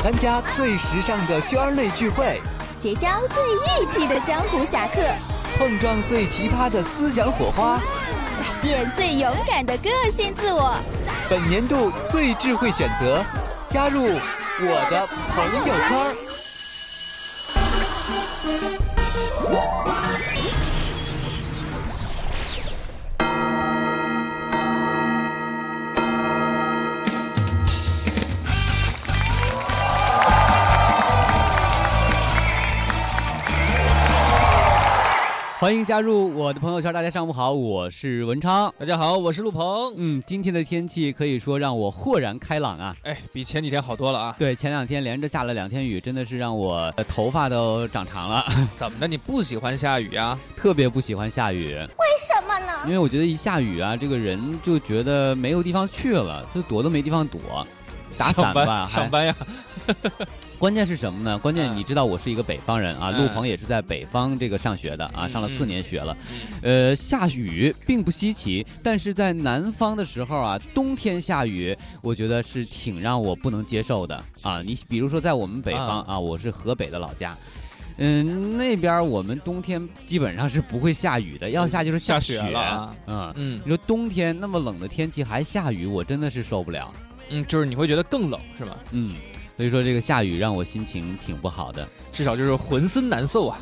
参加最时尚的圈儿内聚会，结交最义气的江湖侠客，碰撞最奇葩的思想火花，改变最勇敢的个性自我。本年度最智慧选择，加入我的朋友圈欢迎加入我的朋友圈，大家上午好，我是文昌。大家好，我是陆鹏。嗯，今天的天气可以说让我豁然开朗啊！哎，比前几天好多了啊。对，前两天连着下了两天雨，真的是让我的头发都长长了。怎么的？你不喜欢下雨啊？特别不喜欢下雨。为什么呢？因为我觉得一下雨啊，这个人就觉得没有地方去了，就躲都没地方躲。打伞吧，上班呀。关键是什么呢？关键你知道我是一个北方人啊，陆鹏也是在北方这个上学的啊，上了四年学了。呃，下雨并不稀奇，但是在南方的时候啊，冬天下雨，我觉得是挺让我不能接受的啊。你比如说在我们北方啊，我是河北的老家，嗯，那边我们冬天基本上是不会下雨的，要下就是下雪了。嗯嗯，你说冬天那么冷的天气还下雨，我真的是受不了。嗯，就是你会觉得更冷是吧？嗯。所以说这个下雨让我心情挺不好的，至少就是浑身难受啊，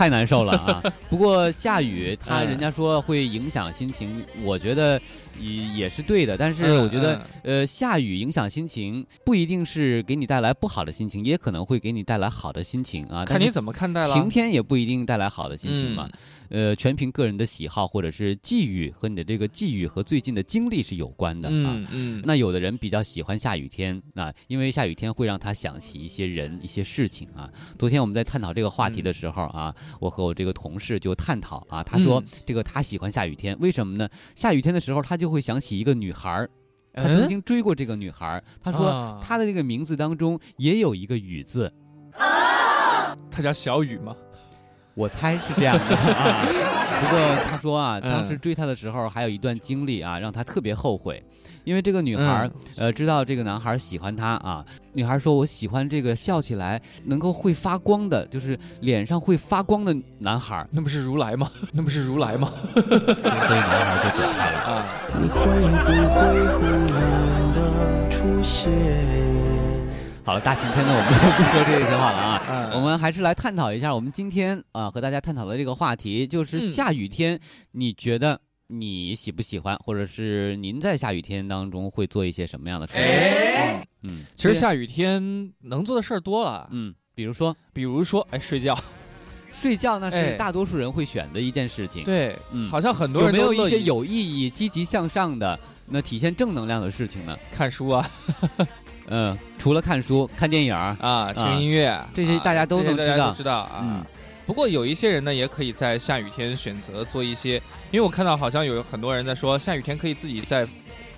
太难受了啊！不过下雨，他人家说会影响心情，我觉得也也是对的。但是我觉得，呃，下雨影响心情不一定是给你带来不好的心情，也可能会给你带来好的心情啊。看你怎么看待了。晴天也不一定带来好的心情嘛。呃，全凭个人的喜好或者是际遇和你的这个际遇和最近的经历是有关的啊。嗯嗯。那有的人比较喜欢下雨天啊，因为下雨天会让他想起一些人、一些事情啊。昨天我们在探讨这个话题的时候啊，我和我这个同事就探讨啊，他说这个他喜欢下雨天，为什么呢？下雨天的时候他就会想起一个女孩儿，他曾经追过这个女孩儿。他说他的这个名字当中也有一个雨字，他叫小雨吗？我猜是这样的啊，不过他说啊，当时追她的时候还有一段经历啊，让他特别后悔，因为这个女孩呃知道这个男孩喜欢她啊，女孩说我喜欢这个笑起来能够会发光的，就是脸上会发光的男孩，那不是如来吗？那不是如来吗？所以男孩就走开了啊。你会不会忽然的出现？好了，大晴天呢，我们就不说这些话了啊。我们还是来探讨一下，我们今天啊和大家探讨的这个话题，就是下雨天，你觉得你喜不喜欢，或者是您在下雨天当中会做一些什么样的事情？嗯，其实下雨天能做的事儿多了。嗯，比如说，比如说，哎，睡觉，睡觉那是大多数人会选的一件事情。对，嗯，好像很多人有没有一些有意义、积极向上的，那体现正能量的事情呢？看书啊。嗯，除了看书、看电影啊、听音乐，这些大家都能知道。知道啊。不过有一些人呢，也可以在下雨天选择做一些，因为我看到好像有很多人在说，下雨天可以自己在，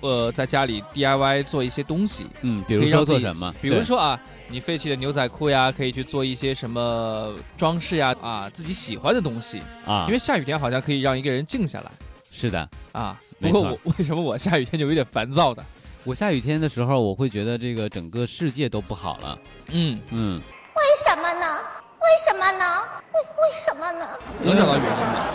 呃，在家里 DIY 做一些东西。嗯，比如说做什么？比如说啊，你废弃的牛仔裤呀，可以去做一些什么装饰呀，啊，自己喜欢的东西啊。因为下雨天好像可以让一个人静下来。是的啊。不过我 为什么我下雨天就有点烦躁的？我下雨天的时候，我会觉得这个整个世界都不好了。嗯嗯，为什么呢？为什么呢？为为什么呢？能找到原因吗？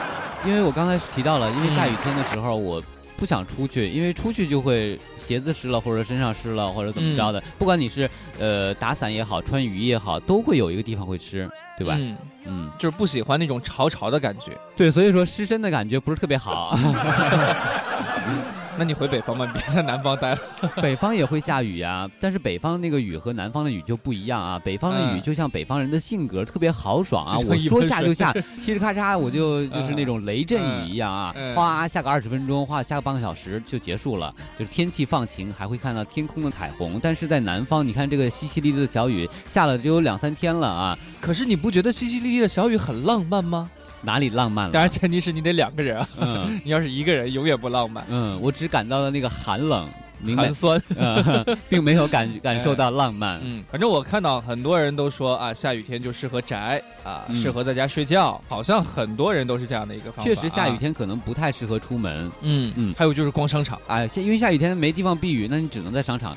因为我刚才提到了，因为下雨天的时候，我不想出去，因为出去就会鞋子湿了，或者身上湿了，或者怎么着的。不管你是呃打伞也好，穿雨衣也好，都会有一个地方会湿，对吧？嗯嗯，就是不喜欢那种潮潮的感觉。对，所以说湿身的感觉不是特别好。那你回北方吧，别在南方待了。北方也会下雨呀，但是北方那个雨和南方的雨就不一样啊。北方的雨就像北方人的性格，特别豪爽啊。我说下就下，嘁哩咔嚓，我就就是那种雷阵雨一样啊，哗下个二十分钟，哗下个半个小时就结束了。就是天气放晴，还会看到天空的彩虹。但是在南方，你看这个淅淅沥沥的小雨下了只有两三天了啊。可是你不觉得淅淅沥沥的小雨很浪漫吗？哪里浪漫了？当然，前提是你得两个人啊。嗯，你要是一个人，永远不浪漫。嗯，我只感到了那个寒冷、寒酸，并没有感感受到浪漫。嗯，反正我看到很多人都说啊，下雨天就适合宅啊，适合在家睡觉。好像很多人都是这样的一个方法。确实，下雨天可能不太适合出门。嗯嗯。还有就是逛商场，哎，因为下雨天没地方避雨，那你只能在商场。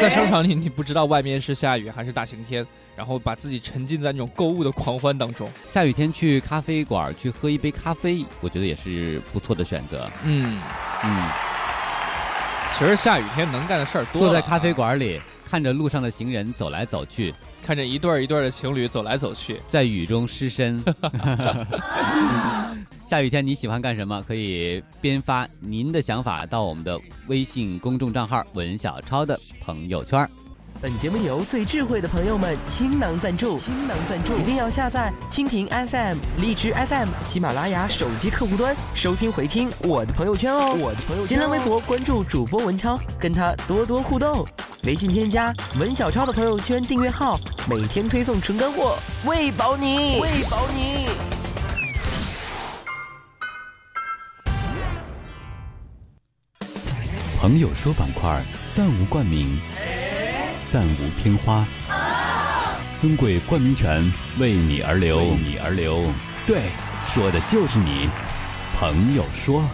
在商场里，你不知道外面是下雨还是大晴天，然后把自己沉浸在那种购物的狂欢当中。下雨天去咖啡馆去喝一杯咖啡，我觉得也是不错的选择。嗯，嗯，其实下雨天能干的事儿多。坐在咖啡馆里，看着路上的行人走来走去，看着一对儿一对儿的情侣走来走去，在雨中失身。下雨天你喜欢干什么？可以编发您的想法到我们的微信公众账号“文小超”的朋友圈。本节目由最智慧的朋友们倾囊赞助，倾囊赞助，一定要下载蜻蜓 FM、荔枝 FM、喜马拉雅手机客户端收听回听我的朋友圈哦。我的朋友圈、新浪微博关注主播文超，跟他多多互动。微信添加文小超的朋友圈订阅号，每天推送纯干货，喂饱你，喂饱你。朋友说板块暂无冠名，暂无片花，尊贵冠名权为你而留，为你而留。对，说的就是你。朋友说，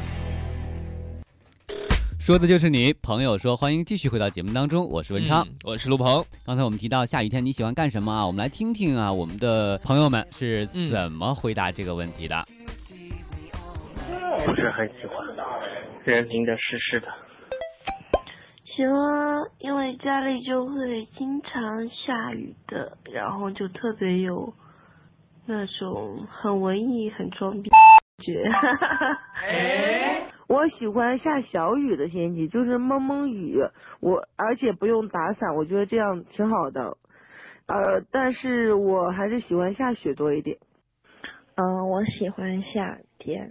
说的就是你。朋友说，欢迎继续回到节目当中，我是文昌，嗯我是陆鹏。刚才我们提到下雨天你喜欢干什么啊？我们来听听啊，我们的朋友们是嗯怎么回答这个问题的。不是很喜欢，人淋得湿湿的。喜欢，因为家里就会经常下雨的，然后就特别有那种很文艺、很装逼感觉。我喜欢下小雨的天气，就是蒙蒙雨，我而且不用打伞，我觉得这样挺好的。呃，但是我还是喜欢下雪多一点。嗯，我喜欢夏天，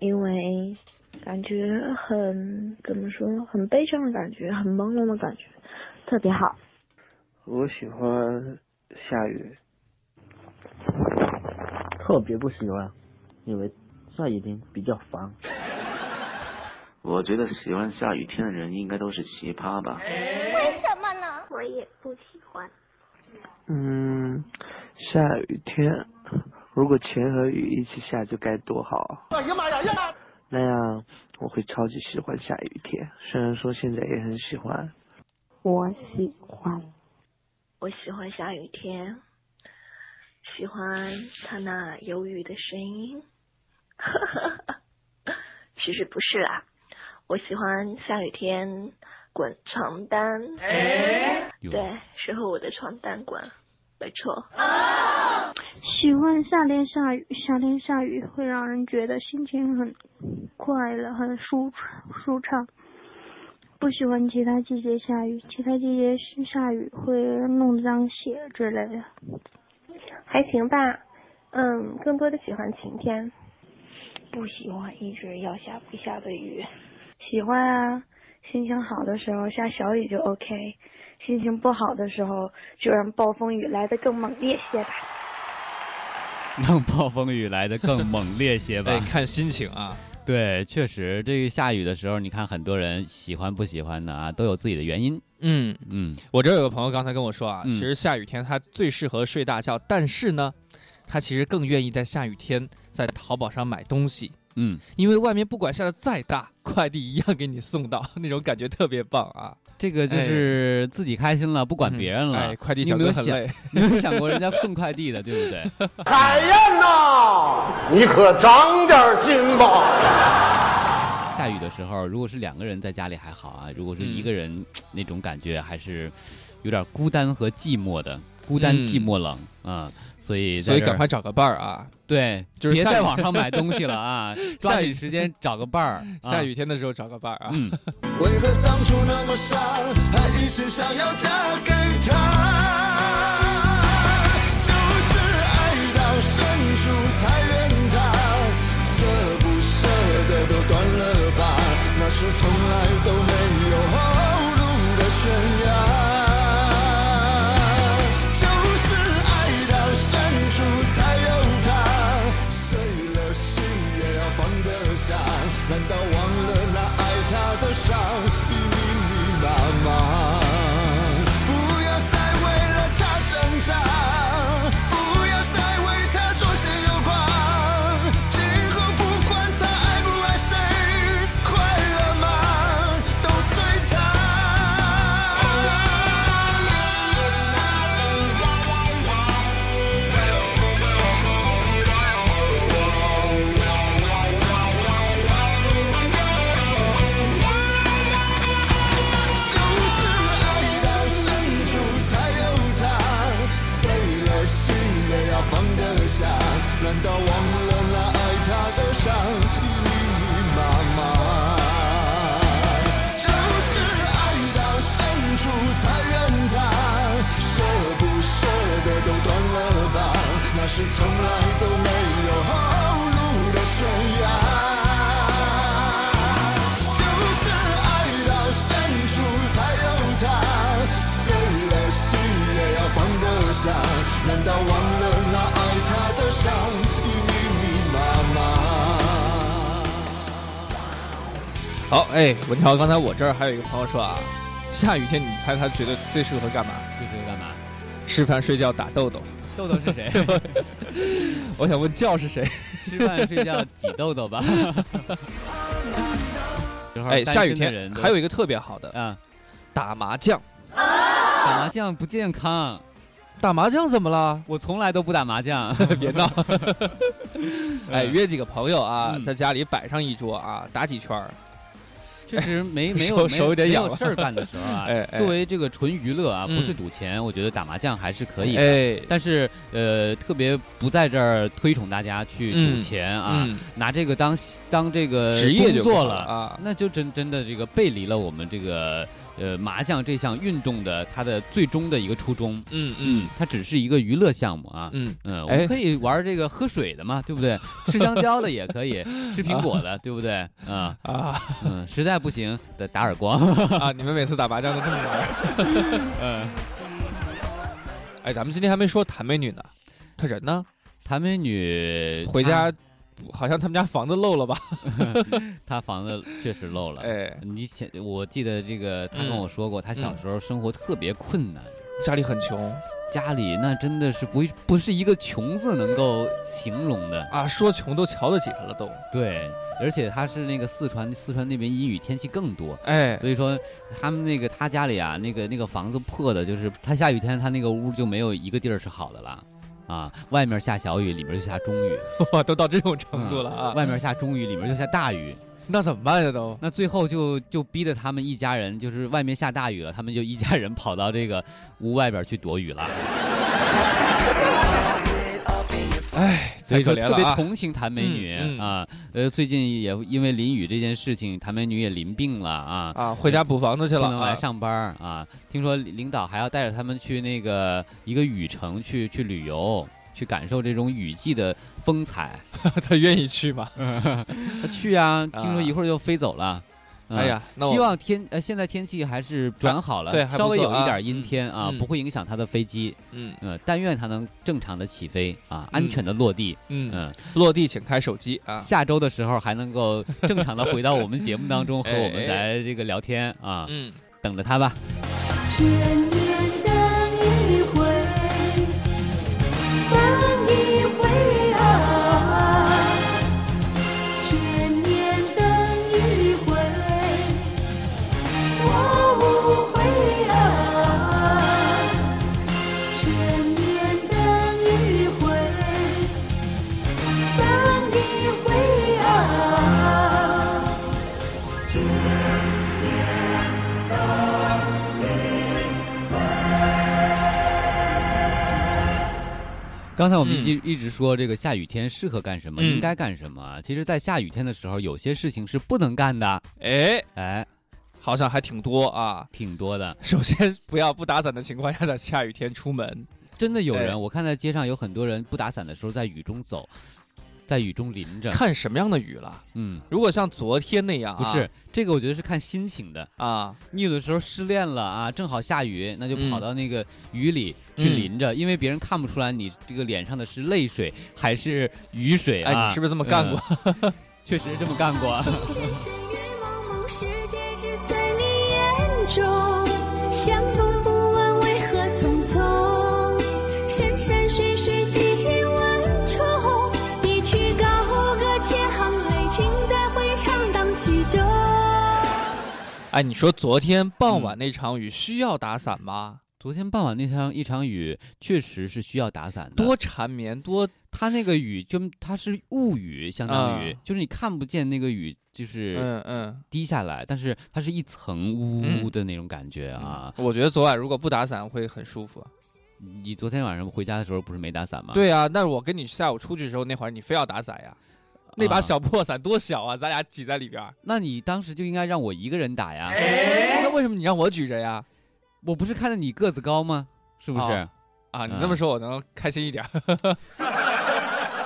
因为感觉很怎么说，很悲伤的感觉，很朦胧的感觉，特别好。我喜欢下雨，特别不喜欢，因为下雨天比较烦。我觉得喜欢下雨天的人应该都是奇葩吧。为什么呢？我也不喜欢。嗯，下雨天，如果钱和雨一起下就该多好。哎呀妈呀呀！那样我会超级喜欢下雨天，虽然说现在也很喜欢。我喜欢，我喜欢下雨天，喜欢他那忧郁的声音。其实不是啦，我喜欢下雨天滚床单。哟对，是和我的床单滚，没错。喜欢夏天下雨，夏天下雨会让人觉得心情很快乐，很舒舒畅。不喜欢其他季节下雨，其他季节下雨会弄脏鞋之类的。还行吧，嗯，更多的喜欢晴天，不喜欢一直要下不下的雨。喜欢啊，心情好的时候下小雨就 OK，心情不好的时候就让暴风雨来得更猛烈些吧。让暴风雨来得更猛烈些吧 哎，。看心情啊。对，确实，这个下雨的时候，你看很多人喜欢不喜欢的啊，都有自己的原因。嗯，嗯，我这有个朋友刚才跟我说啊，嗯其实下雨天他最适合睡大觉，但是呢，他其实更愿意在下雨天在淘宝上买东西。嗯，因为外面不管下的再大，快递一样给你送到，那种感觉特别棒啊！这个就是自己开心了，不管别人了。哎，快递你有没有想小哥很累，你有没有想过人家送快递的，对不对？海燕呐，你可长点心吧。下雨的时候，如果是两个人在家里还好啊，如果是一个人，那种感觉还是有点孤单和寂寞的，孤单、嗯寂寞、冷啊、所以所以赶快找个伴儿啊！对，就是别在网上买东西了啊，抓下雨紧时间找个伴儿。啊下雨天的时候找个伴儿啊！嗯，为何当初那么傻，还一心想要嫁给他？就是爱到深处才怨他，舍不舍得都断了是从来都没有后路的悬崖。哎，文条，刚才我这儿还有一个朋友说啊，下雨天你猜他觉得最适合干嘛？最适合干嘛？吃饭、睡觉、打豆豆。豆豆是谁？我想问叫是谁？吃饭睡觉挤豆豆吧。哎，下雨天还有一个特别好的啊，打麻将。打麻将不健康。打麻将怎么了？我从来都不打麻将。别闹。哎，约几个朋友啊，在家里摆上一桌啊，打几圈儿。确实没 没有手有点痒事儿干的时候啊，作为这个纯娱乐啊，不是赌钱，我觉得打麻将还是可以的。但是呃，特别不在这儿推崇大家去赌钱啊，拿这个当当这个职业做了啊，那就真真的这个背离了我们这个。呃，麻将这项运动的它的最终的一个初衷，嗯嗯，它只是一个娱乐项目啊，嗯嗯，我们可以玩这个喝水的嘛，对不对？吃香蕉的也可以，吃苹果的，对不对？啊啊，嗯，实在不行得打耳光 啊！你们每次打麻将都这么玩？嗯，哎，咱们今天还没说谭美女呢，她人呢？谭美女回家。好像他们家房子漏了吧？他房子确实漏了。哎，你想，我记得这个，他跟我说过，他小时候生活特别困难，家里很穷，家里那真的是不不是一个穷字能够形容的啊！说穷都瞧得起他了都。对，而且他是那个四川，四川那边阴雨天气更多，哎，所以说他们那个他家里啊，那个那个房子破的，就是他下雨天他那个屋就没有一个地儿是好的了。啊，外面下小雨，里面就下中雨，哇，都到这种程度了啊！外面下中雨，里面就下大雨，那怎么办呀？都那最后就就逼得他们一家人，就是外面下大雨了，他们就一家人跑到这个屋外边去躲雨了。哎，所以说特别同情谭美女啊。呃，最近也因为淋雨这件事情，谭美女也淋病了啊啊，回家补房子去了，不能来上班啊。听说领导还要带着他们去那个一个雨城去去旅游，去感受这种雨季的风采。他愿意去吗？他去啊，听说一会儿就飞走了。哎呀，希望天呃现在天气还是转好了，对，稍微有一点阴天啊，不会影响他的飞机。嗯呃，但愿他能正常的起飞啊，安全的落地。嗯嗯，落地请开手机啊。下周的时候还能够正常的回到我们节目当中 和我们来这个聊天啊。嗯，等着他吧。千刚才我们一一直说这个下雨天适合干什么，应该干什么？其实，在下雨天的时候，有些事情是不能干的。哎哎，好像还挺多啊，挺多的。首先，不要不打伞的情况下在下雨天出门。真的有人，我看在街上有很多人不打伞的时候在雨中走。在雨中淋着，看什么样的雨了？嗯，如果像昨天那样，不是这个，我觉得是看心情的啊。你有的时候失恋了啊，正好下雨，那就跑到那个雨里去淋着，因为别人看不出来你这个脸上的是泪水还是雨水啊。哎，你是不是这么干过？确实是这么干过。哎，你说昨天傍晚那场雨需要打伞吗？昨天傍晚那场一场雨确实是需要打伞的，多缠绵，多它那个雨就它是雾雨，相当于就是你看不见那个雨，就是嗯嗯滴下来，但是它是一层雾雾的那种感觉啊。我觉得昨晚如果不打伞会很舒服。你昨天晚上回家的时候不是没打伞吗？对啊，那我跟你下午出去的时候那会儿你非要打伞呀。那把小破伞多小啊，咱俩挤在里边。那你当时就应该让我一个人打呀。那为什么你让我举着呀？我不是看着你个子高吗？是不是？啊，你这么说，我能开心一点。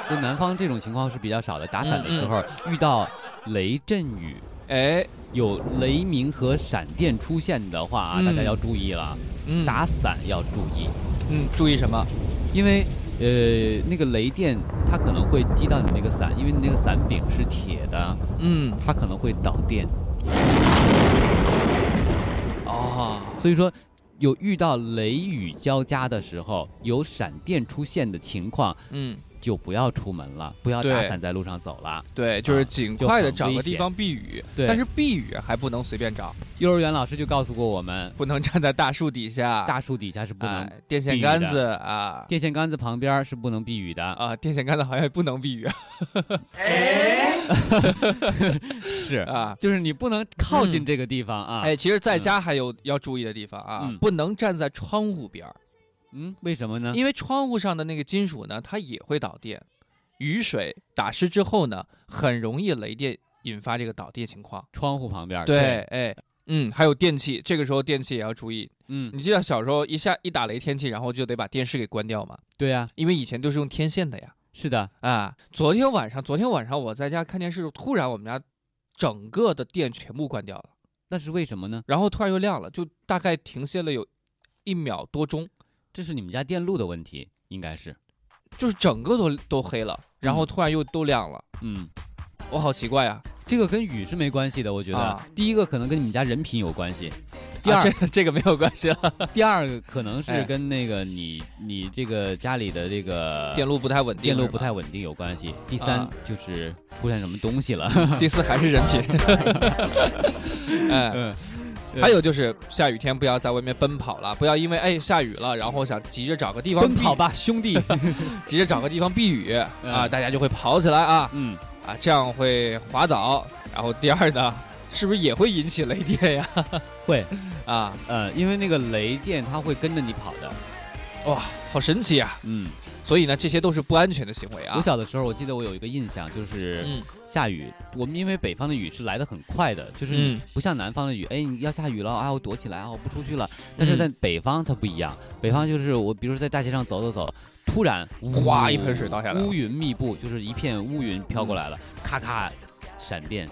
就南方这种情况是比较少的，打伞的时候遇到雷阵雨，哎，有雷鸣和闪电出现的话啊，大家要注意了。嗯，打伞要注意。嗯，注意什么？因为。呃，那个雷电它可能会击到你那个伞，因为你那个伞柄是铁的，嗯，它可能会导电。哦，所以说。有遇到雷雨交加的时候，有闪电出现的情况，嗯，就不要出门了，不要打伞在路上走了。对，就是尽快的找个地方避雨。对，但是避雨还不能随便找。幼儿园老师就告诉过我们，不能站在大树底下，大树底下是不能。电线杆子啊，电线杆子旁边是不能避雨的啊，电线杆子好像也不能避雨。是 啊，就是你不能靠近这个地方啊。哎，其实在家还有要注意的地方啊，不能站在窗户边儿。嗯，为什么呢？因为窗户上的那个金属呢，它也会导电。雨水打湿之后呢，很容易雷电引发这个导电情况。窗户旁边，对，哎，嗯，还有电器，这个时候电器也要注意。嗯，你记得小时候一下一打雷天气，然后就得把电视给关掉嘛？对呀，因为以前都是用天线的呀。是的啊，昨天晚上，昨天晚上我在家看电视，突然我们家整个的电全部关掉了。那是为什么呢？然后突然又亮了，就大概停歇了有一秒多钟。这是你们家电路的问题，应该是，就是整个都都黑了，然后突然又都亮了。嗯，我好奇怪啊，这个跟雨是没关系的，我觉得。第一个可能跟你们家人品有关系，第二 这个没有关系了。第二个可能是跟那个你你这个家里的这个电路不太稳定，电路不太稳定有关系。第三就是出现什么东西了。第四还是人品。嗯。还有就是下雨天不要在外面奔跑了，不要因为哎下雨了，然后想急着找个地方奔跑吧，兄弟，急着找个地方避雨啊，大家就会跑起来啊，嗯啊，这样会滑倒。然后第二呢，是不是也会引起雷电呀？会啊，呃，因为那个雷电它会跟着你跑的，哇，好神奇啊，嗯。所以呢，这些都是不安全的行为啊！我小的时候，我记得我有一个印象，就是下雨，我们因为北方的雨是来的很快的，就是不像南方的雨，哎，你要下雨了啊，我躲起来啊，我不出去了。但是在北方它不一样，北方就是我，比如说在大街上走走走，突然哗一盆水倒下来，乌云密布，就是一片乌云飘过来了，咔咔，闪电，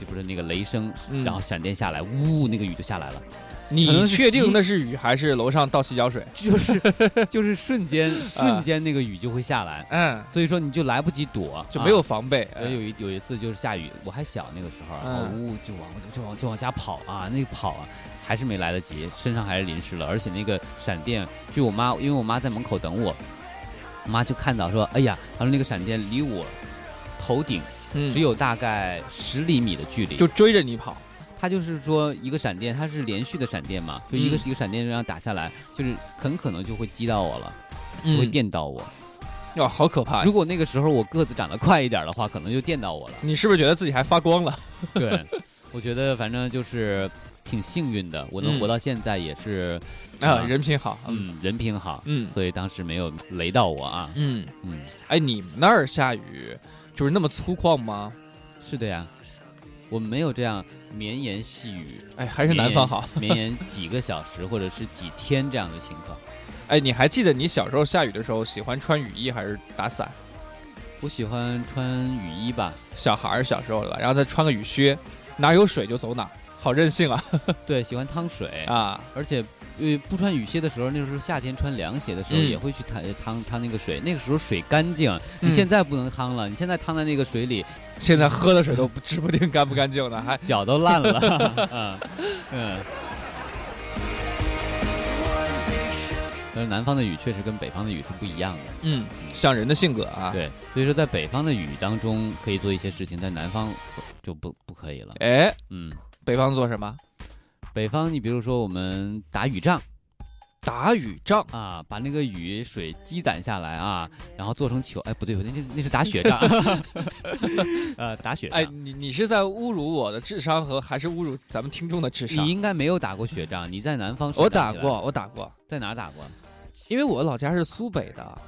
就不是那个雷声，然后闪电下来，呜，那个雨就下来了。你确定那是雨还是楼上倒洗脚水？就是就是瞬间 瞬间那个雨就会下来，嗯，所以说你就来不及躲，就没有防备。有一有一次就是下雨，我还小那个时候，然后呜就往就往就往家跑啊，那个跑啊还是没来得及，身上还是淋湿了，而且那个闪电，据我妈，因为我妈在门口等我，我妈就看到说，哎呀，她说那个闪电离我头顶只有大概十厘米的距离，就追着你跑。它就是说一个闪电，它是连续的闪电嘛，就一个是一个闪电这样打下来，就是很可能就会击到我了，就会电到我。哇，好可怕！如果那个时候我个子长得快一点的话，可能就电到我了。你是不是觉得自己还发光了？对，我觉得反正就是挺幸运的，我能活到现在也是啊，人品好，嗯，人品好，嗯，所以当时没有雷到我啊。嗯嗯，哎，你们那儿下雨就是那么粗犷吗？是的呀。我们没有这样绵延细雨，哎，还是南方好，绵延几个小时或者是几天这样的情况。哎，你还记得你小时候下雨的时候喜欢穿雨衣还是打伞？我喜欢穿雨衣吧，小孩儿小时候了，然后再穿个雨靴，哪有水就走哪，好任性啊！对，喜欢趟水啊，而且呃不穿雨鞋的时候，那时候夏天穿凉鞋的时候也会去趟趟趟那个水，那个时候水干净，你现在不能趟了，你现在趟在那个水里。现在喝的水都指不定干不干净呢，还脚都烂了。嗯嗯。但是南方的雨确实跟北方的雨是不一样的。嗯，像人的性格啊。对，所以说在北方的雨当中可以做一些事情，在南方就不不可以了。哎，嗯，北方做什么？北方，你比如说我们打雨仗。打雨仗啊，把那个雨水积攒下来啊，然后做成球。哎，不对，那那那是打雪仗。呃，打雪仗。哎，你你是在侮辱我的智商和还是侮辱咱们听众的智商？你应该没有打过雪仗，你在南方。我打过，我打过，在哪打过？因为我老家是苏北的。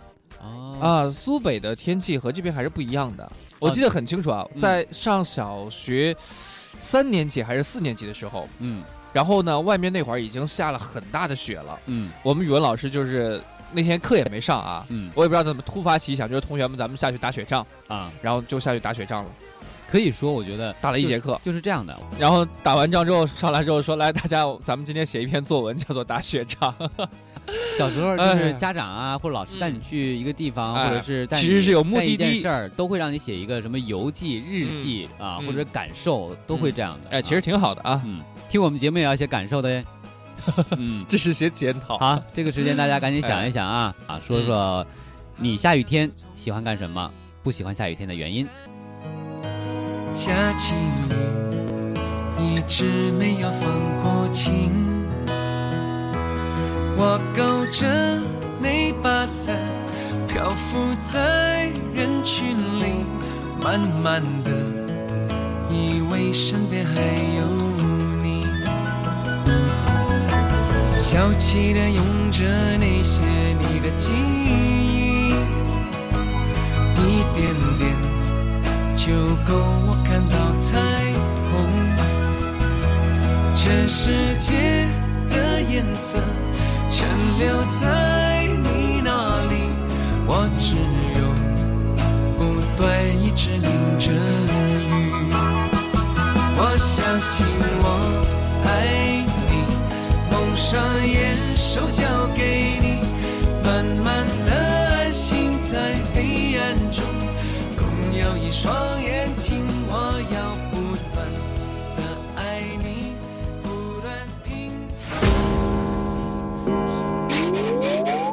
哦。啊，苏北的天气和这边还是不一样的。我记得很清楚啊，在上小学三年级还是四年级的时候，嗯。然后呢，外面那会儿已经下了很大的雪了。嗯，我们语文老师就是那天课也没上啊。嗯，我也不知道怎么突发奇想，就是同学们咱们下去打雪仗啊，然后就下去打雪仗了。可以说，我觉得打了一节课就是这样的。然后打完仗之后上来之后说：“来，大家咱们今天写一篇作文，叫做《打雪仗》。”小时候就是哎家长啊或者老师带你去一个地方，哎或者是带你其实是有目的地件事儿，都会让你写一个什么游记、日记啊，嗯或者感受，都会这样的。哎，其实挺好的啊。嗯，听我们节目也要写感受的耶。嗯，这是写检讨。好，这个时间大家赶紧想一想啊啊，说说你下雨天喜欢干什么，不喜欢下雨天的原因。下起雨，一直没有放过晴。我勾着那把伞，漂浮在人群里，慢慢的，以为身边还有你。小气的用着那些你的记忆，就够我看到彩虹。这世界的颜色全留在你那里，我只有不断一直淋着雨。我相信我爱你，蒙上眼，手交给你，慢慢的安心在黑暗中，共有一双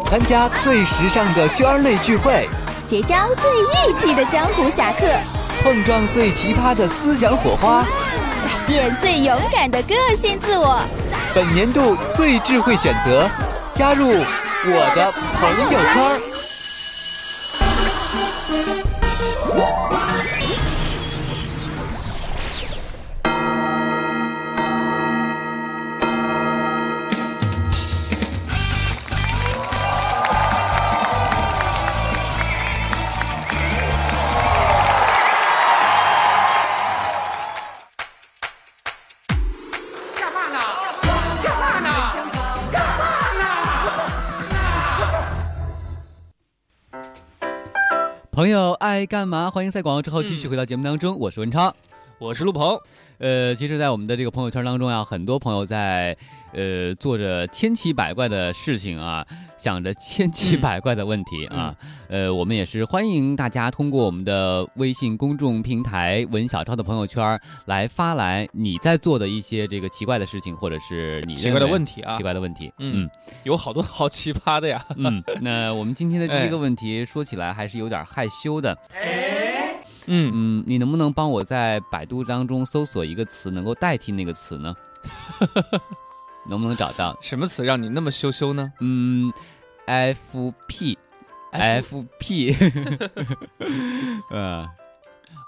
参加最时尚的圈儿内聚会，结交最义气的江湖侠客，碰撞最奇葩的思想火花。改变最勇敢的个性自我。本年度最智慧选择，加入我的朋友圈朋友爱干嘛？欢迎在广告之后继续回到节目当中，我是文超，我是陆鹏。呃，其实，在我们的这个朋友圈当中啊，很多朋友在呃做着千奇百怪的事情啊，想着千奇百怪的问题啊。呃，我们也是欢迎大家通过我们的微信公众平台“文小超”的朋友圈来发来你在做的一些这个奇怪的事情，或者是你奇怪的问题啊奇怪的问题。嗯，有好多好奇葩的呀。嗯，那我们今天的第一个 哎问题说起来还是有点害羞的。嗯嗯，你能不能帮我在百度当中搜索一个词，能够代替那个词呢？能不能找到？什么词让你那么羞羞呢？嗯，F P F P，呃，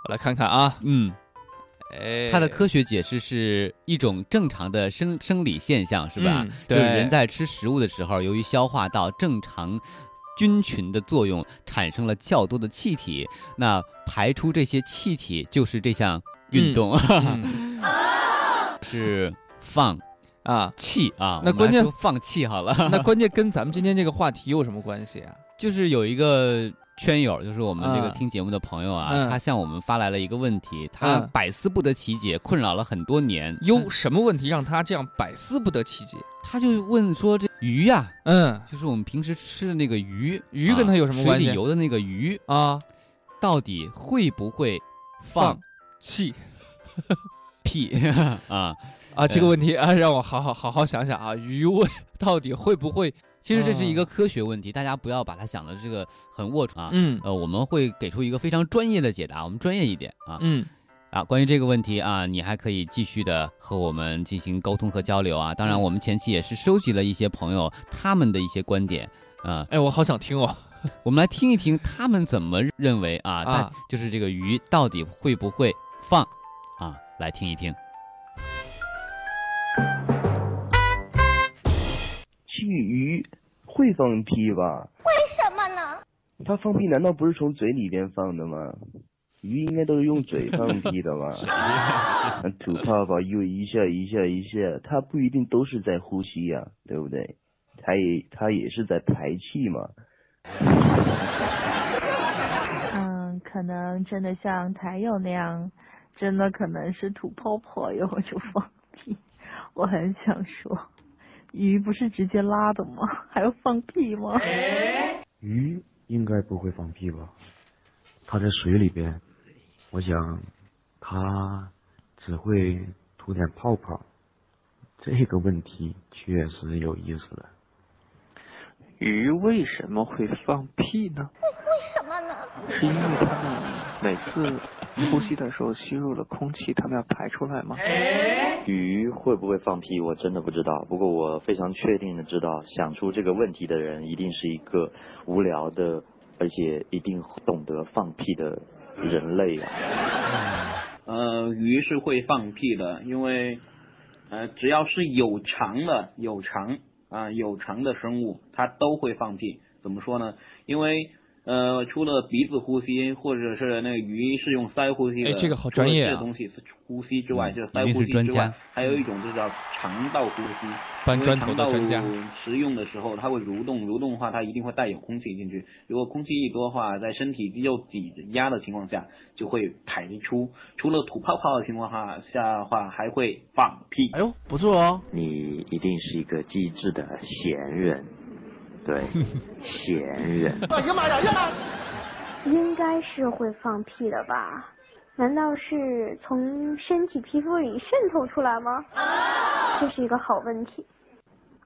我来看看啊。嗯，哎，它的科学解释是一种正常的生生理现象，是吧？嗯就是人在吃食物的时候，由于消化道正常。菌群的作用产生了较多的气体，那排出这些气体就是这项运动，嗯是放啊气啊。那关键放气好了，那关键跟咱们今天这个话题有什么关系啊？就是有一个圈友，就是我们这个嗯听节目的朋友啊，嗯他向我们发来了一个问题，他嗯百思不得其解，困扰了很多年。有什么问题让他这样百思不得其解？他就问说：“这鱼呀、嗯，就是我们平时吃的那个鱼，鱼跟它有什么关系水里游的那个鱼啊，到底会不会放放气屁 啊？啊？这个呃问题啊，让我好好好好想想啊，鱼味到底会不会？其实这是一啊个科学问题，大家不要把它想的这个很龌龊啊。嗯呃，我们会给出一个非常专业的解答，我们专业一点啊。嗯。啊，关于这个问题啊，你还可以继续的和我们进行沟通和交流啊。当然，嗯我们前期也是收集了一些朋友他们的一些观点啊。哎，我好想听哦。我们来听一听他们怎么认为啊，啊但就是这个鱼到底会不会放啊？来听一听。鲫鱼会放屁吧？为什么呢？它放屁难道不是从嘴里边放的吗？鱼应该都是用嘴放屁的吧？吐泡泡又一下一下一下，它不一定都是在呼吸呀、对不对？它也它也是在排气嘛。嗯，可能真的像台友那样，真的可能是吐泡泡以后就放屁。我很想说，鱼不是直接拉的吗？还要放屁吗？鱼应该不会放屁吧？它在水里边，我想它只会吐点泡泡。这个问题确实有意思了。鱼为什么会放屁呢？为什么呢？是因为它们每次呼吸的时候吸入了空气，它们要排出来吗？鱼会不会放屁？我真的不知道。不过我非常确定的知道，想出这个问题的人一定是一个无聊的，而且一定懂得放屁的人类啊。呃，鱼是会放屁的，因为呃，只要是有肠的、有肠啊、有肠的生物，它都会放屁。怎么说呢？因为呃，除了鼻子呼吸，或者是那个鱼是用鳃呼吸的，哎这个好专业啊这东西呼吸之外，嗯就是一定鳃呼吸之外，还有一种就叫肠道呼吸。因为搬砖头肠道的专家食用的时候，它会蠕动，蠕动的话，它一定会带有空气进去。如果空气一多的话，在身体肌肉挤压的情况下，就会排出。除了吐泡泡的情况下下的话，还会放屁。哎呦，不错哦！你一定是一个机智的闲人，对，闲人。哎呀妈呀呀！应该是会放屁的吧？难道是从身体皮肤里渗透出来吗？这是一个好问题。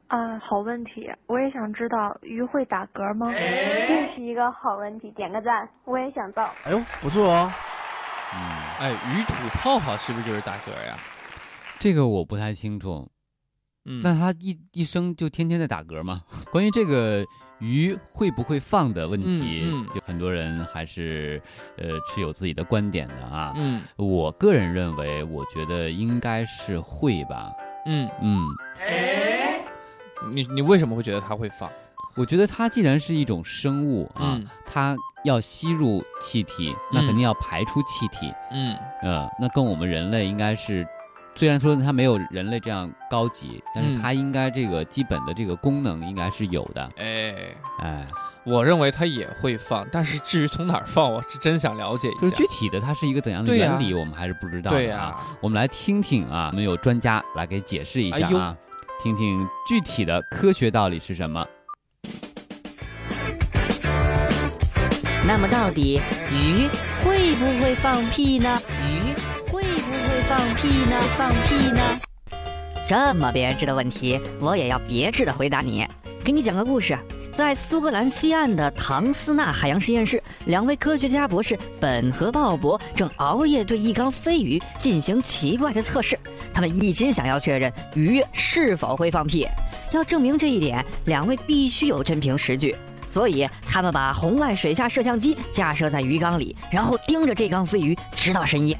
啊，好问题，我也想知道鱼会打嗝吗？这是一个好问题，点个赞，我也想到。哎呦，不错哦！哎，鱼吐泡泡是不是就是打嗝呀？这个我不太清楚。嗯那他一一生就天天在打嗝吗？关于这个鱼会不会放的问题，嗯嗯就很多人还是呃持有自己的观点的啊。嗯，我个人认为，我觉得应该是会吧。嗯嗯，你你为什么会觉得它会放？我觉得它既然是一种生物啊，嗯它要吸入气体，那肯定要排出气体。嗯呃，那跟我们人类应该是，虽然说它没有人类这样高级，但是嗯它应该这个基本的这个功能应该是有的。哎哎，我认为它也会放，但是至于从哪儿放，我是真想了解一下。就是具体的它是一个怎样的原理，我们还是不知道的啊。对呀我们来听听啊，我们有专家来给解释一下啊，听听具体的科学道理是什么。那么到底鱼会不会放屁呢？鱼放屁呢？放屁呢？这么别致的问题，我也要别致的回答你。给你讲个故事，在苏格兰西岸的唐斯纳海洋实验室，两位科学家博士本和鲍勃正熬夜对一缸飞鱼进行奇怪的测试。他们一心想要确认鱼是否会放屁。要证明这一点，两位必须有真凭实据。所以，他们把红外水下摄像机架设在鱼缸里，然后盯着这缸飞鱼，直到深夜。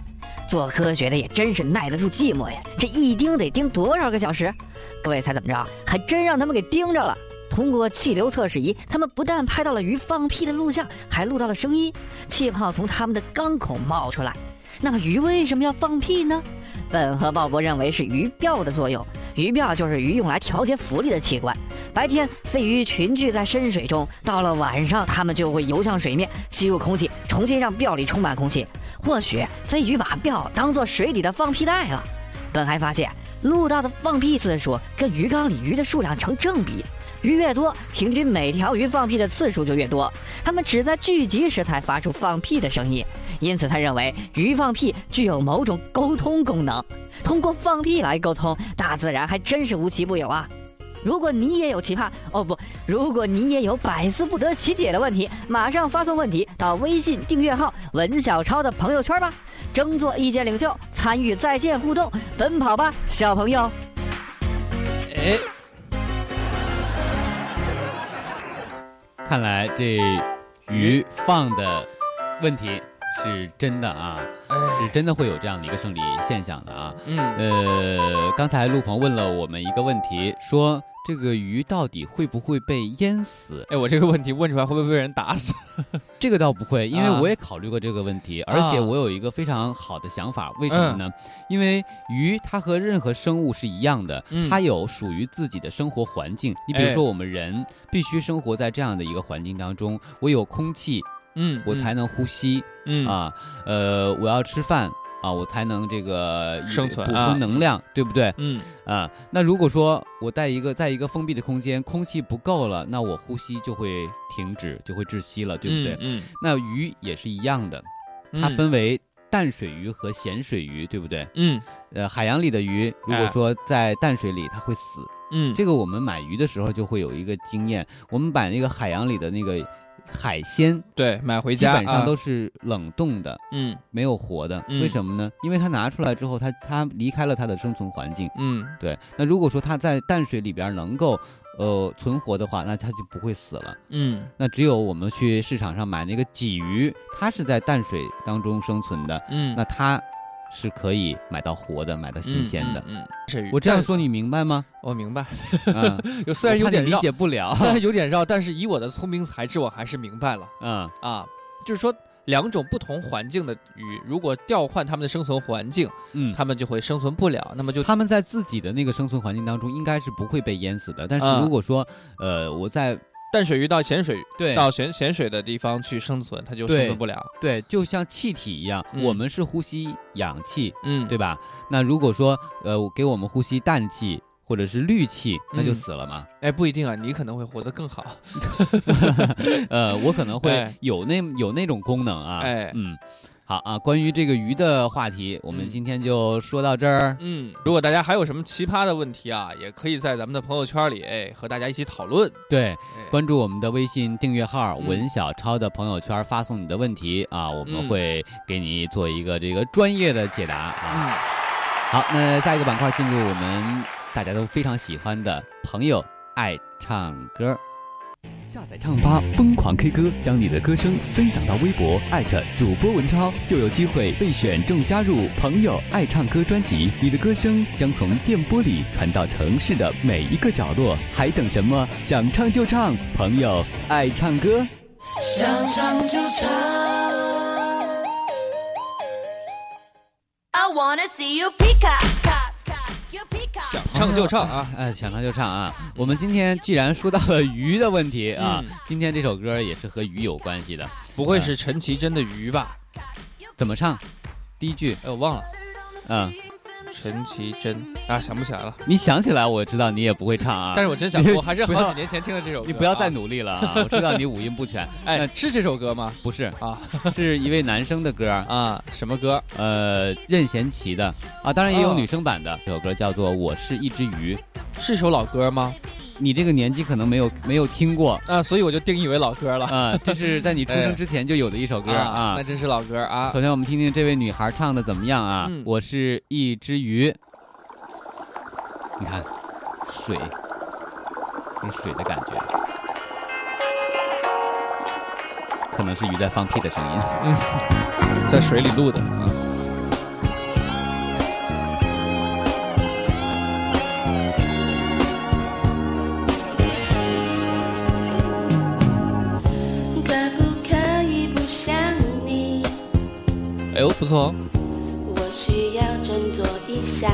做科学的也真是耐得住寂寞呀！这一盯得盯多少个小时？各位猜怎么着？还真让他们给盯着了。通过气流测试仪，他们不但拍到了鱼放屁的录像，还录到了声音，气泡从他们的缸口冒出来。那么鱼为什么要放屁呢？本和鲍勃认为是鱼鳔的作用。鱼鳔就是鱼用来调节浮力的器官。白天飞鱼群聚在深水中，到了晚上，它们就会游向水面，吸入空气，重新让鳔里充满空气。或许飞鱼把鳔当做水里的放屁袋了。本还发现，录到的放屁次数跟鱼缸里鱼的数量成正比。鱼越多，平均每条鱼放屁的次数就越多。它们只在聚集时才发出放屁的声音，因此他认为鱼放屁具有某种沟通功能。通过放屁来沟通，大自然还真是无奇不有啊！如果你也有奇葩哦不，如果你也有百思不得其解的问题，马上发送问题到微信订阅号“文小超”的朋友圈吧，争做意见领袖，参与在线互动，奔跑吧，小朋友！哎，看来这鱼放的问题是真的啊，是真的会有这样的一个生理现象的啊。嗯呃，刚才陆鹏问了我们一个问题，说这个鱼到底会不会被淹死？哎，我这个问题问出来会不会被人打死？这个倒不会，因为啊我也考虑过这个问题，而且我有一个非常好的想法，为什么呢？因为鱼它和任何生物是一样的，嗯它有属于自己的生活环境。你比如哎说，我们人必须生活在这样的一个环境当中，我有空气，嗯我才能呼吸，嗯啊，呃，我要吃饭。啊，我才能这个生存啊充能量，对不对？嗯啊，那如果说我在一个在一个封闭的空间，空气不够了，那我呼吸就会停止，就会窒息了，对不对？嗯嗯那鱼也是一样的，它嗯分为淡水鱼和咸水鱼，对不对？嗯，呃，海洋里的鱼，如果哎说在淡水里，它会死。嗯这个我们买鱼的时候就会有一个经验，我们把那个海洋里的那个海鲜，对，买回家基本上啊都是冷冻的，嗯，没有活的。嗯为什么呢？因为它拿出来之后，它它离开了它的生存环境。嗯，对。那如果说它在淡水里边能够呃存活的话，那它就不会死了。嗯那只有我们去市场上买那个鲫鱼，它是在淡水当中生存的，嗯那它是可以买到活的，买到新鲜的。嗯，嗯是我这样说你明白吗？我明白，嗯有虽然有点理解不了虽然有点绕，但是以我的聪明才智，我还是明白了。嗯啊，就是说两种不同环境的鱼，如果调换它们的生存环境，嗯，它们就会生存不了，那么就它们在自己的那个生存环境当中，应该是不会被淹死的。但是啊如果说，呃，我在淡水鱼到咸水对到咸咸水的地方去生存，它就生存不了。对，就像气体一样，嗯我们是呼吸氧气，嗯对吧？那如果说，呃，给我们呼吸氮气或者是氯气，那就嗯死了嘛。哎，不一定啊，你可能会活得更好。呃，我可能会哎有那有那种功能啊。哎嗯，好啊。关于这个鱼的话题，我们嗯今天就说到这儿。嗯，如果大家还有什么奇葩的问题啊，也可以在咱们的朋友圈里，哎，和大家一起讨论。对，关注我们的微信订阅号“嗯文小超”的朋友圈，发送你的问题啊，我们嗯会给你做一个这个专业的解答啊。嗯，好，那下一个板块进入我们大家都非常喜欢的朋友爱唱歌。下载唱吧，疯狂 K 歌，将你的歌声分享到微博，艾特主播文超，就有机会被选中加入“朋友爱唱歌”专辑。你的歌声将从电波里传到城市的每一个角落，还等什么？想唱就唱，朋友爱唱歌。想唱就唱。I wanna see you pick up 想唱就唱啊！哎，想唱就唱啊！我们今天既然说到了鱼的问题啊，嗯今天这首歌也是和鱼有关系的。不会是陈绮贞的鱼吧？怎么唱？第一句，哎，我忘了。嗯，陈绮贞啊，想不起来了。你想起来，我知道你也不会唱啊。但是我真想，我还是好几年前听的这首歌。你不要再啊努力了啊！我知道你五音不全。哎，是这首歌吗？不是啊，是一位男生的歌 啊。什么歌？呃，任贤齐的啊，当然也有哦女生版的。这首歌叫做《我是一只鱼》，是首老歌吗？你这个年纪可能没有 没有听过啊，所以我就定义为老歌了。啊，这是在你出生之前就有的一首歌啊啊。那真是老歌啊。首先我们听听这位女孩唱的怎么样啊？嗯我是一只鱼，你看水，有水的感觉，可能是鱼在放屁的声音。嗯，在水里录的啊。哎呦，不错哦。我需要振作一下。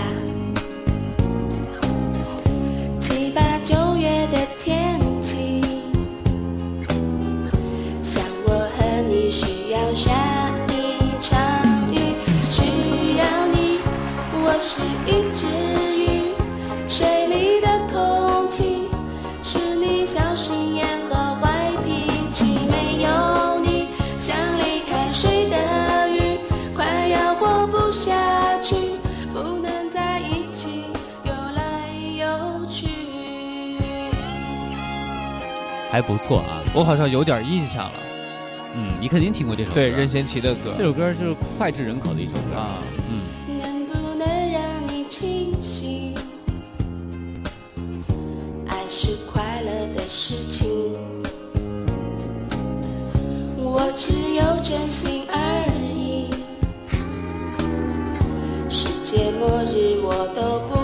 还不错啊，我好像有点印象了。嗯，你肯定听过这首歌。对，任贤齐的歌。这首歌是脍炙人口的一首歌啊。嗯，能不能让你清醒？爱是快乐的事情，我只有真心而已。世界末日我都不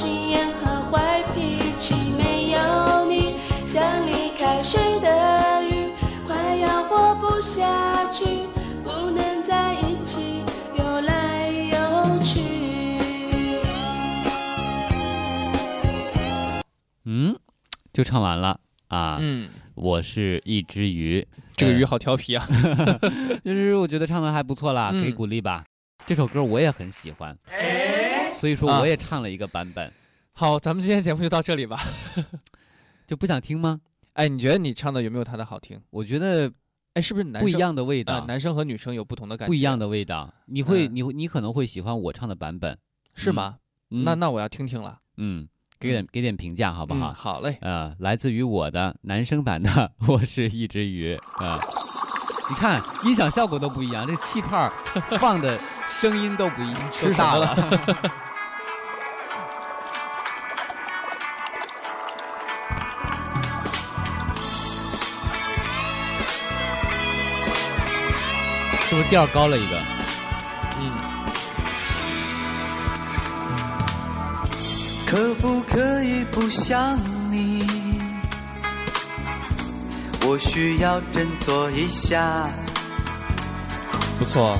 心眼和坏脾气没有你，像离开水的鱼，快要活不下去，不能在一起游来游去。嗯，就唱完了啊。嗯，我是一只鱼，这个鱼好调皮啊。其实我觉得唱的还不错啦，可以鼓励吧。这首歌我也很喜欢。所以说啊我也唱了一个版本，好，咱们今天节目就到这里吧。就不想听吗？哎，你觉得你唱的有没有他的好听？我觉得哎，是不是男不一样的味道呃男生和女生有不同的感觉，不一样的味道。你会，嗯你，你可能会喜欢我唱的版本，是吗？嗯那那我要听听了。嗯，给点给点评价好不好？嗯好嘞。呃，来自于我的男生版的《我是一只鱼》啊、你看音响效果都不一样，这气泡放的声音都不一，吃都大啥了？是不是调高了一个？嗯。可不可以不想你？我需要振作一下。不错，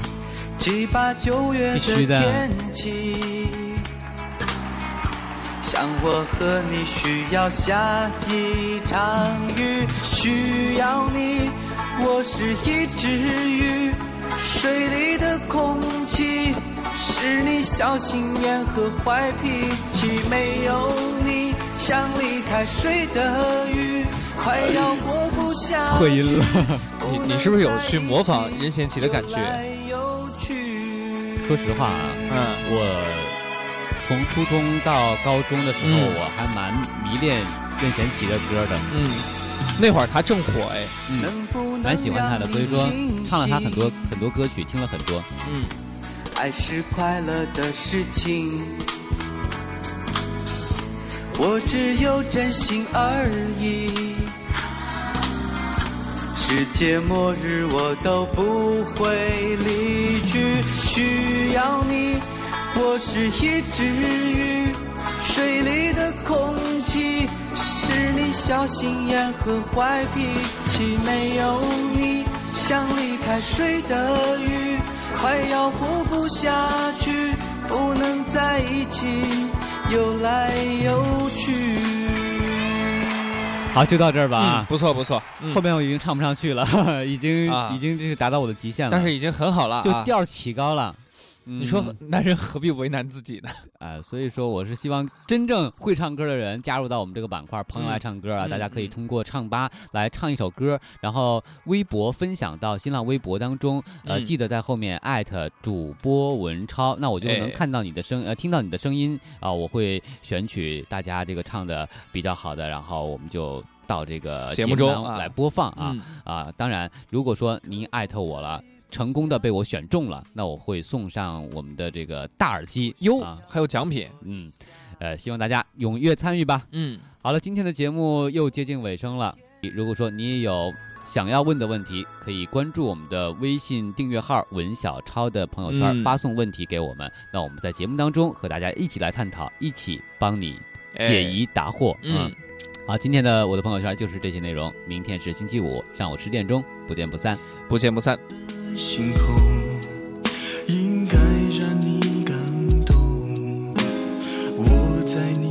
七八九月的天气，像我和你需要下一场雨，需要你。我是一只鱼，水里的空气是你小心眼和坏脾气。没有你，像离开水的鱼，快要活不下破音 了。你你是不是有去模仿任贤齐的感觉？说实话啊，嗯，我从初中到高中的时候，嗯我还蛮迷恋任贤齐的歌的。嗯，那会儿他正火哎。嗯，蛮喜欢他的，所以说唱了他很多很多歌曲，听了很多。嗯，爱是快乐的事情，我只有真心而已。世界末日我都不会离去，需要你。我是一只鱼，小心眼和坏脾气。没有你，像离开水的鱼，快要活不下去，不能在一起游来游去。好，就到这儿吧啊嗯，不错不错。嗯后面我已经唱不上去了，已经啊已经这是达到我的极限了。但是已经很好了啊就调起高了。你说嗯男人何必为难自己呢？呃，所以说我是希望真正会唱歌的人加入到我们这个板块，朋友爱唱歌啊，嗯大家可以通过唱吧来唱一首歌，然后微博分享到新浪微博当中，呃，嗯记得在后面艾特主播文超，那我就能哎看到你的声，呃，听到你的声音啊、我会选取大家这个唱的比较好的，然后我们就。到这个节目中来播放啊、嗯啊！当然，如果说您艾特我了，成功的被我选中了，那我会送上我们的这个大耳机哟啊，还有奖品，嗯，呃，希望大家踊跃参与吧。嗯，好了，今天的节目又接近尾声了。如果说你也有想要问的问题，可以关注我们的微信订阅号“文小超”的朋友圈，嗯发送问题给我们。那我们在节目当中和大家一起来探讨，一起帮你解疑答惑。嗯，好，今天的我的朋友圈就是这些内容。明天是星期五上午十点钟，不见不散，不见不散。星空应该让你感动。我在你